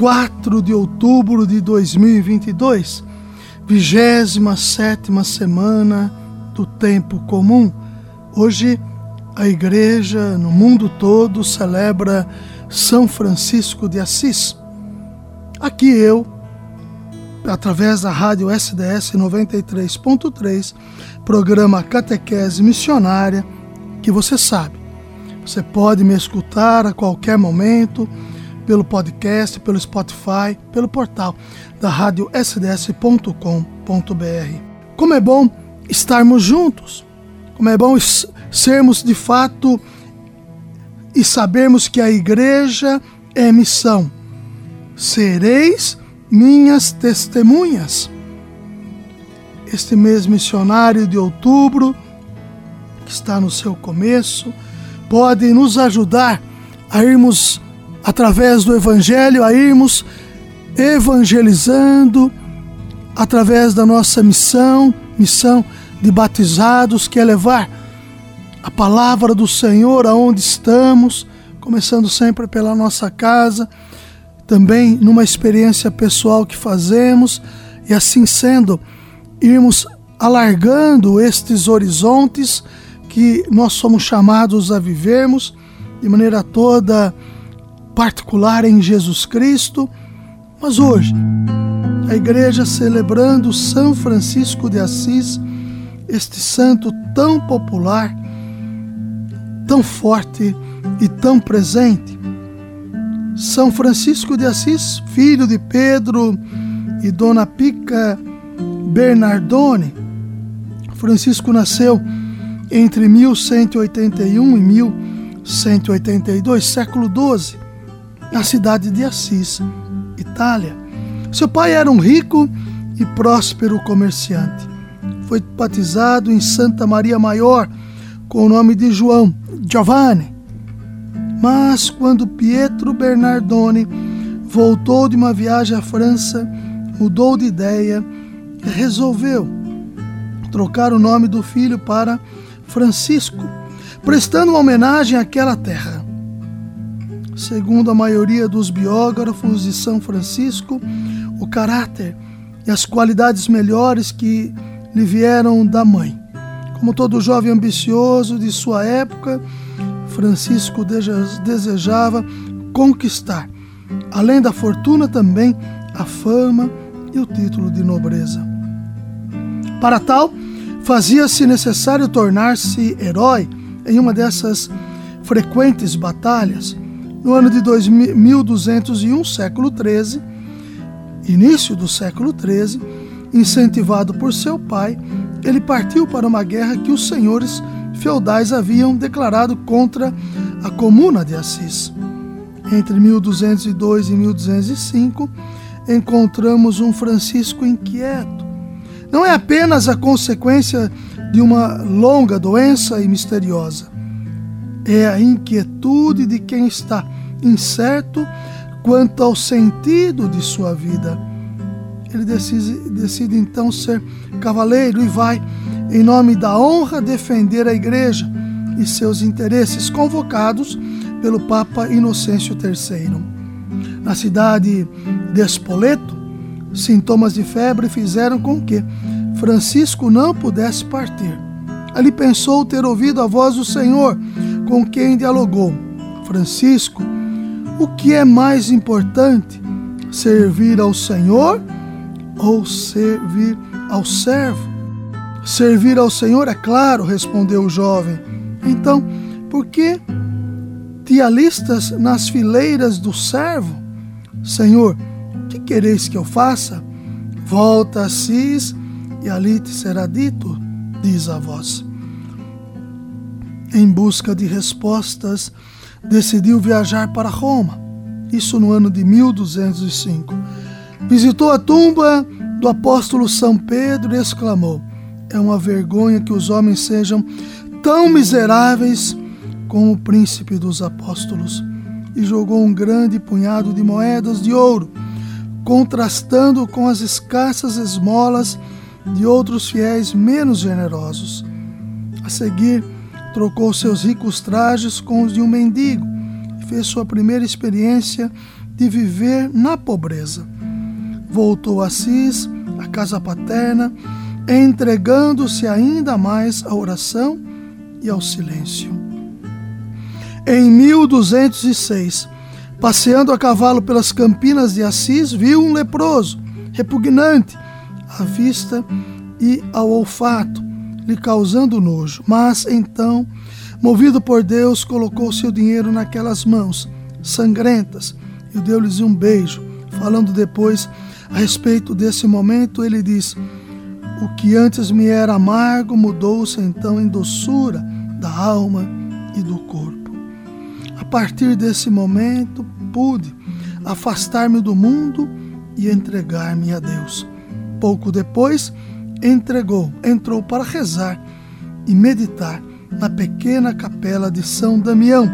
4 de outubro de 2022, 27 semana do tempo comum. Hoje a igreja no mundo todo celebra São Francisco de Assis. Aqui eu, através da rádio SDS 93.3, programa Catequese Missionária, que você sabe, você pode me escutar a qualquer momento pelo podcast, pelo Spotify, pelo portal da rádio sds.com.br. Como é bom estarmos juntos, como é bom sermos de fato e sabermos que a igreja é missão. Sereis minhas testemunhas. Este mês missionário de outubro, que está no seu começo, pode nos ajudar a irmos através do Evangelho, a irmos evangelizando através da nossa missão, missão de batizados, que é levar a palavra do Senhor aonde estamos, começando sempre pela nossa casa, também numa experiência pessoal que fazemos, e assim sendo, irmos alargando estes horizontes que nós somos chamados a vivermos de maneira toda particular em Jesus Cristo, mas hoje a igreja celebrando São Francisco de Assis, este santo tão popular, tão forte e tão presente. São Francisco de Assis, filho de Pedro e Dona Pica Bernardone. Francisco nasceu entre 1181 e 1182, século XII na cidade de Assis, Itália. Seu pai era um rico e próspero comerciante. Foi batizado em Santa Maria Maior com o nome de João, Giovanni. Mas quando Pietro Bernardone voltou de uma viagem à França, mudou de ideia e resolveu trocar o nome do filho para Francisco, prestando uma homenagem àquela terra. Segundo a maioria dos biógrafos de São Francisco, o caráter e as qualidades melhores que lhe vieram da mãe. Como todo jovem ambicioso de sua época, Francisco desejava conquistar, além da fortuna, também a fama e o título de nobreza. Para tal, fazia-se necessário tornar-se herói em uma dessas frequentes batalhas no ano de 1201, século XIII, início do século XIII, incentivado por seu pai, ele partiu para uma guerra que os senhores feudais haviam declarado contra a Comuna de Assis. Entre 1202 e 1205, encontramos um Francisco inquieto. Não é apenas a consequência de uma longa doença e misteriosa é a inquietude de quem está incerto quanto ao sentido de sua vida. Ele decide, decide então ser cavaleiro e vai, em nome da honra, defender a igreja e seus interesses, convocados pelo Papa Inocêncio III. Na cidade de Espoleto, sintomas de febre fizeram com que Francisco não pudesse partir. Ali pensou ter ouvido a voz do Senhor com quem dialogou. Francisco, o que é mais importante, servir ao Senhor ou servir ao servo? Servir ao Senhor, é claro, respondeu o jovem. Então, por que te alistas nas fileiras do servo? Senhor, que quereis que eu faça? Volta a Cis e ali te será dito, diz a voz em busca de respostas, decidiu viajar para Roma, isso no ano de 1205. Visitou a tumba do apóstolo São Pedro e exclamou: É uma vergonha que os homens sejam tão miseráveis como o príncipe dos apóstolos. E jogou um grande punhado de moedas de ouro, contrastando com as escassas esmolas de outros fiéis menos generosos. A seguir, trocou seus ricos trajes com os de um mendigo e fez sua primeira experiência de viver na pobreza. Voltou a Assis, a casa paterna, entregando-se ainda mais à oração e ao silêncio. Em 1206, passeando a cavalo pelas campinas de Assis, viu um leproso, repugnante à vista e ao olfato, lhe causando nojo. Mas então, movido por Deus, colocou seu dinheiro naquelas mãos sangrentas e deu-lhes um beijo. Falando depois a respeito desse momento, ele diz: O que antes me era amargo mudou-se então em doçura da alma e do corpo. A partir desse momento, pude afastar-me do mundo e entregar-me a Deus. Pouco depois, entregou, entrou para rezar e meditar na pequena capela de São Damião,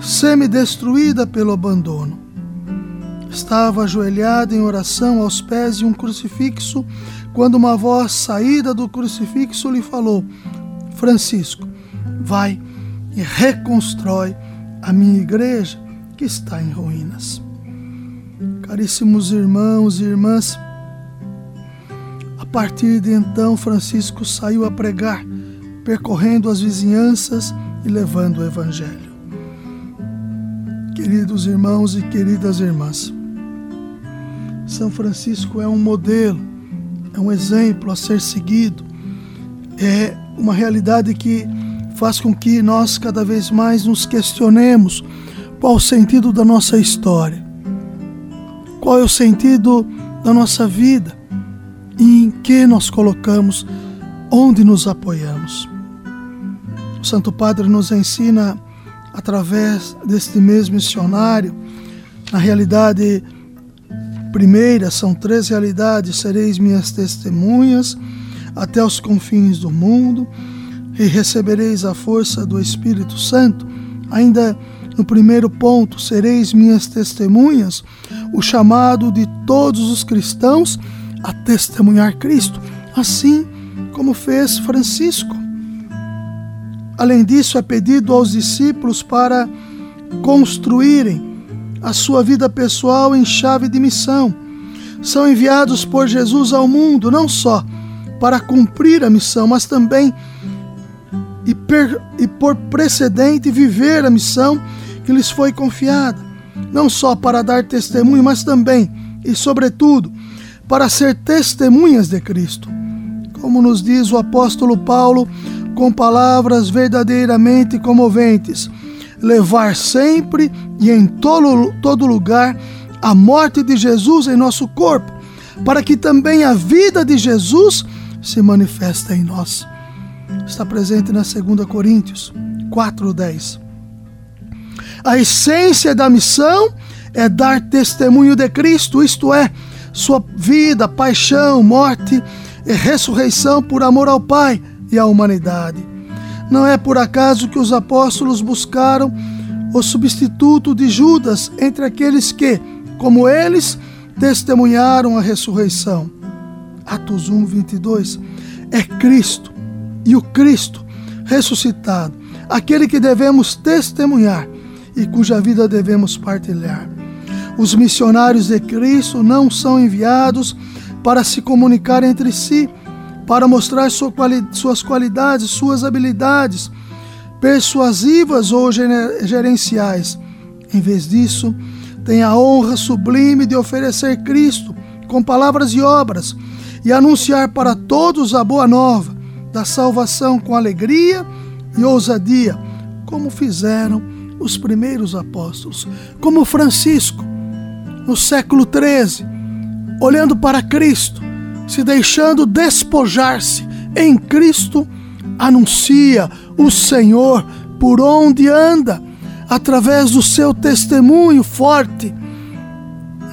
semi-destruída pelo abandono. Estava ajoelhado em oração aos pés de um crucifixo quando uma voz saída do crucifixo lhe falou: Francisco, vai e reconstrói a minha igreja que está em ruínas. Caríssimos irmãos e irmãs, partir de então Francisco saiu a pregar, percorrendo as vizinhanças e levando o evangelho. Queridos irmãos e queridas irmãs, são Francisco é um modelo, é um exemplo a ser seguido, é uma realidade que faz com que nós cada vez mais nos questionemos qual o sentido da nossa história, qual é o sentido da nossa vida e em que nós colocamos, onde nos apoiamos. O Santo Padre nos ensina, através deste mesmo missionário, na realidade primeira são três realidades: sereis minhas testemunhas até os confins do mundo e recebereis a força do Espírito Santo. Ainda no primeiro ponto, sereis minhas testemunhas, o chamado de todos os cristãos a testemunhar Cristo, assim como fez Francisco. Além disso, é pedido aos discípulos para construírem a sua vida pessoal em chave de missão. São enviados por Jesus ao mundo não só para cumprir a missão, mas também e, per, e por precedente viver a missão que lhes foi confiada, não só para dar testemunho, mas também e sobretudo para ser testemunhas de Cristo. Como nos diz o apóstolo Paulo, com palavras verdadeiramente comoventes levar sempre e em todo, todo lugar a morte de Jesus em nosso corpo, para que também a vida de Jesus se manifeste em nós. Está presente na 2 Coríntios 4:10. A essência da missão é dar testemunho de Cristo, isto é, sua vida, paixão, morte e ressurreição por amor ao Pai e à humanidade. Não é por acaso que os apóstolos buscaram o substituto de Judas entre aqueles que, como eles, testemunharam a ressurreição. Atos 1, 22. É Cristo e o Cristo ressuscitado, aquele que devemos testemunhar e cuja vida devemos partilhar. Os missionários de Cristo não são enviados para se comunicar entre si, para mostrar suas qualidades, suas habilidades persuasivas ou gerenciais. Em vez disso, tem a honra sublime de oferecer Cristo com palavras e obras e anunciar para todos a boa nova da salvação com alegria e ousadia, como fizeram os primeiros apóstolos, como Francisco, no século XIII, olhando para Cristo se deixando despojar-se em Cristo, anuncia o Senhor por onde anda, através do seu testemunho forte,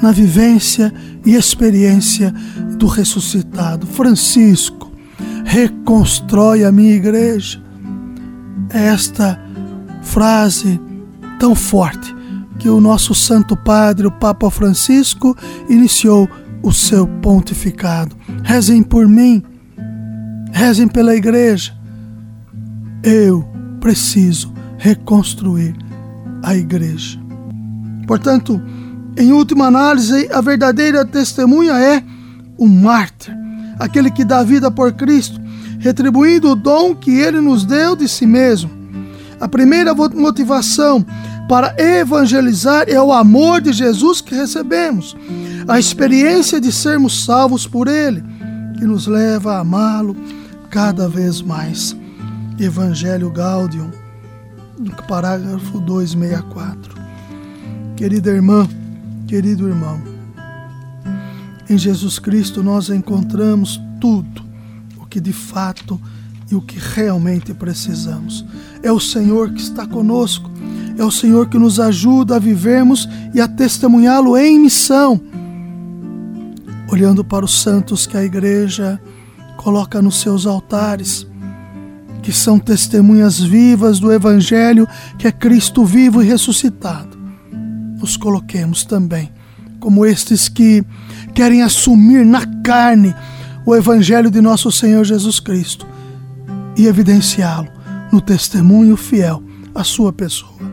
na vivência e experiência do ressuscitado. Francisco, reconstrói a minha igreja. Esta frase tão forte que o nosso Santo Padre, o Papa Francisco, iniciou o seu pontificado. Rezem por mim, rezem pela igreja. Eu preciso reconstruir a igreja. Portanto, em última análise, a verdadeira testemunha é o mártir, aquele que dá vida por Cristo, retribuindo o dom que ele nos deu de si mesmo. A primeira motivação para evangelizar é o amor de Jesus que recebemos, a experiência de sermos salvos por Ele, que nos leva a amá-lo cada vez mais. Evangelho Gaudium, parágrafo 264. Querida irmã, querido irmão, em Jesus Cristo nós encontramos tudo o que de fato e o que realmente precisamos. É o Senhor que está conosco, é o Senhor que nos ajuda a vivermos e a testemunhá-lo em missão. Olhando para os santos que a igreja coloca nos seus altares, que são testemunhas vivas do Evangelho que é Cristo vivo e ressuscitado. Nos coloquemos também como estes que querem assumir na carne o Evangelho de nosso Senhor Jesus Cristo e evidenciá-lo no testemunho fiel à sua pessoa.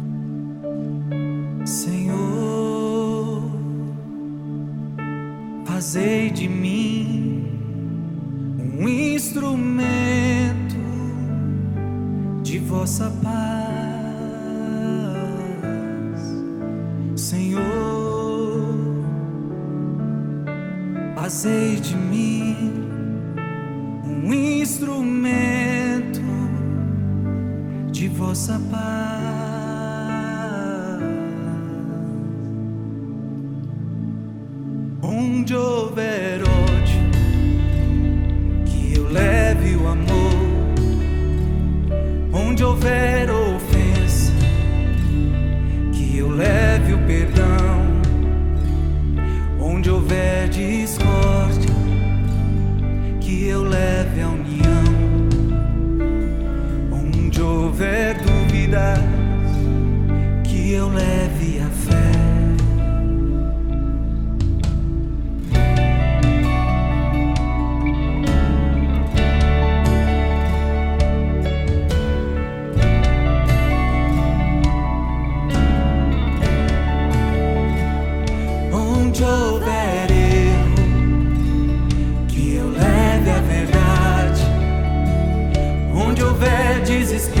Fazei de mim um instrumento de vossa paz, Senhor. Fazei de mim um instrumento de vossa paz. verdade. Onde houver desespero.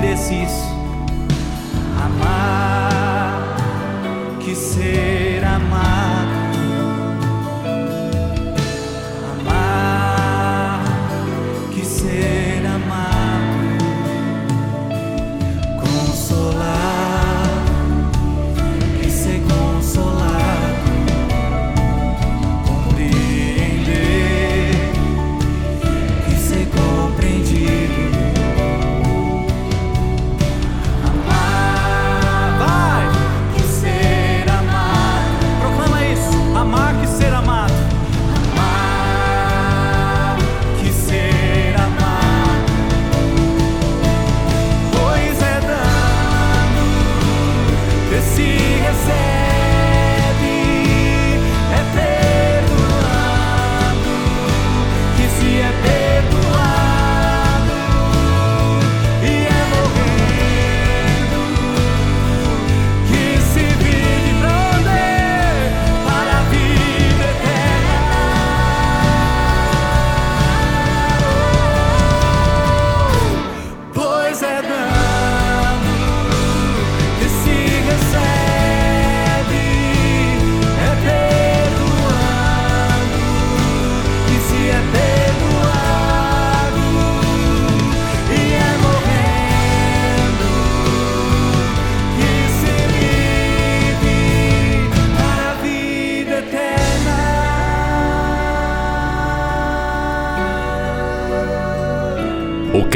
entendesse. Amar.